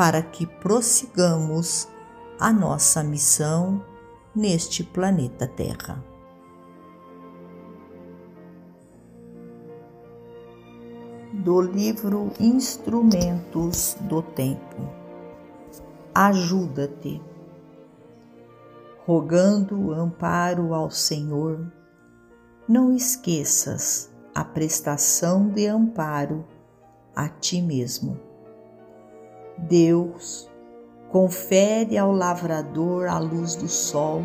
para que prossigamos a nossa missão neste planeta Terra. Do livro Instrumentos do Tempo. Ajuda-te. Rogando amparo ao Senhor, não esqueças a prestação de amparo a ti mesmo Deus confere ao lavrador a luz do sol,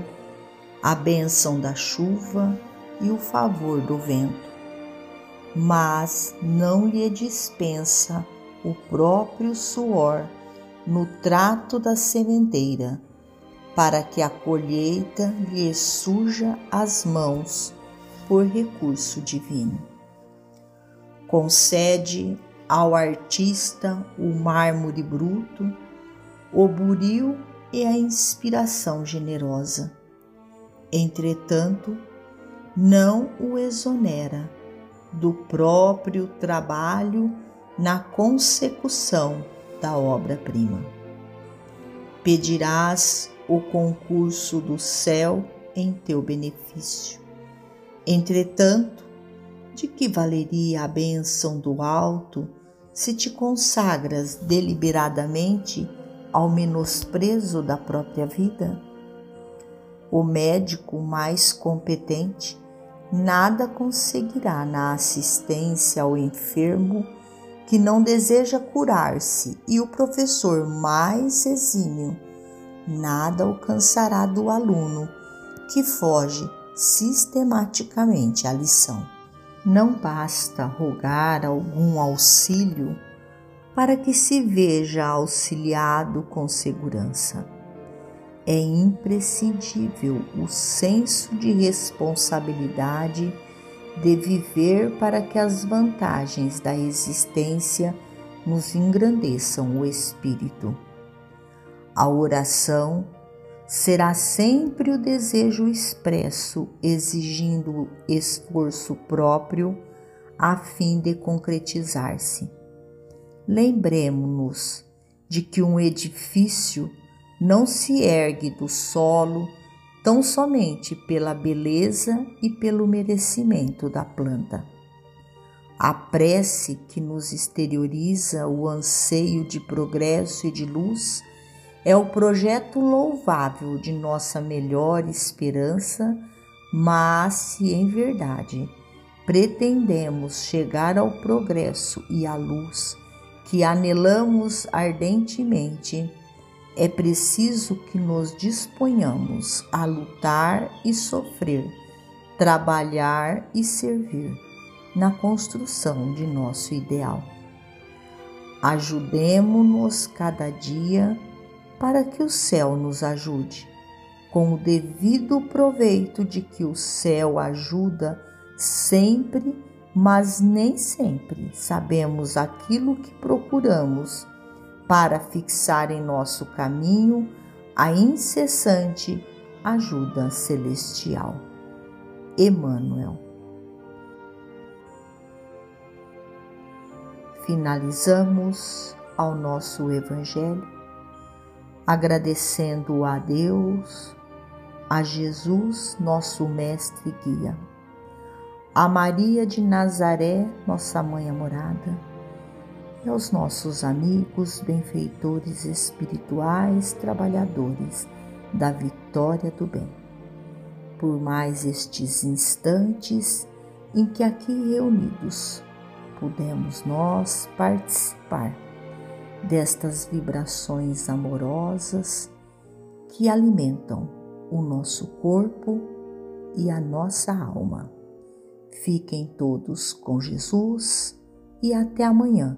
a bênção da chuva e o favor do vento, mas não lhe dispensa o próprio suor no trato da sementeira, para que a colheita lhe suja as mãos por recurso divino. Concede ao artista o mármore bruto, o buril e a inspiração generosa. Entretanto, não o exonera do próprio trabalho na consecução da obra-prima. Pedirás o concurso do céu em teu benefício. Entretanto, de que valeria a bênção do alto se te consagras deliberadamente ao menosprezo da própria vida? O médico mais competente nada conseguirá na assistência ao enfermo que não deseja curar-se, e o professor mais exímio nada alcançará do aluno que foge sistematicamente à lição não basta rogar algum auxílio para que se veja auxiliado com segurança. É imprescindível o senso de responsabilidade de viver para que as vantagens da existência nos engrandeçam o espírito. A oração será sempre o desejo expresso, exigindo esforço próprio a fim de concretizar-se. Lembremos-nos de que um edifício não se ergue do solo tão somente pela beleza e pelo merecimento da planta. A prece que nos exterioriza o anseio de progresso e de luz é o projeto louvável de nossa melhor esperança, mas se em verdade pretendemos chegar ao progresso e à luz que anelamos ardentemente, é preciso que nos disponhamos a lutar e sofrer, trabalhar e servir na construção de nosso ideal. Ajudemo-nos cada dia para que o céu nos ajude, com o devido proveito de que o céu ajuda sempre, mas nem sempre sabemos aquilo que procuramos para fixar em nosso caminho a incessante ajuda celestial. Emmanuel. Finalizamos ao nosso Evangelho agradecendo a Deus, a Jesus, nosso Mestre e Guia, a Maria de Nazaré, nossa Mãe amorada, e aos nossos amigos, benfeitores espirituais, trabalhadores da vitória do bem. Por mais estes instantes em que aqui reunidos pudemos nós participar destas vibrações amorosas que alimentam o nosso corpo e a nossa alma. Fiquem todos com Jesus e até amanhã,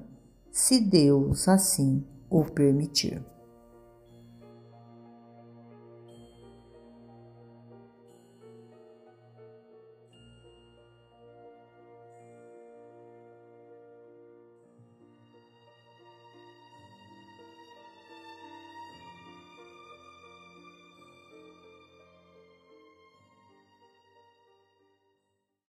se Deus assim o permitir.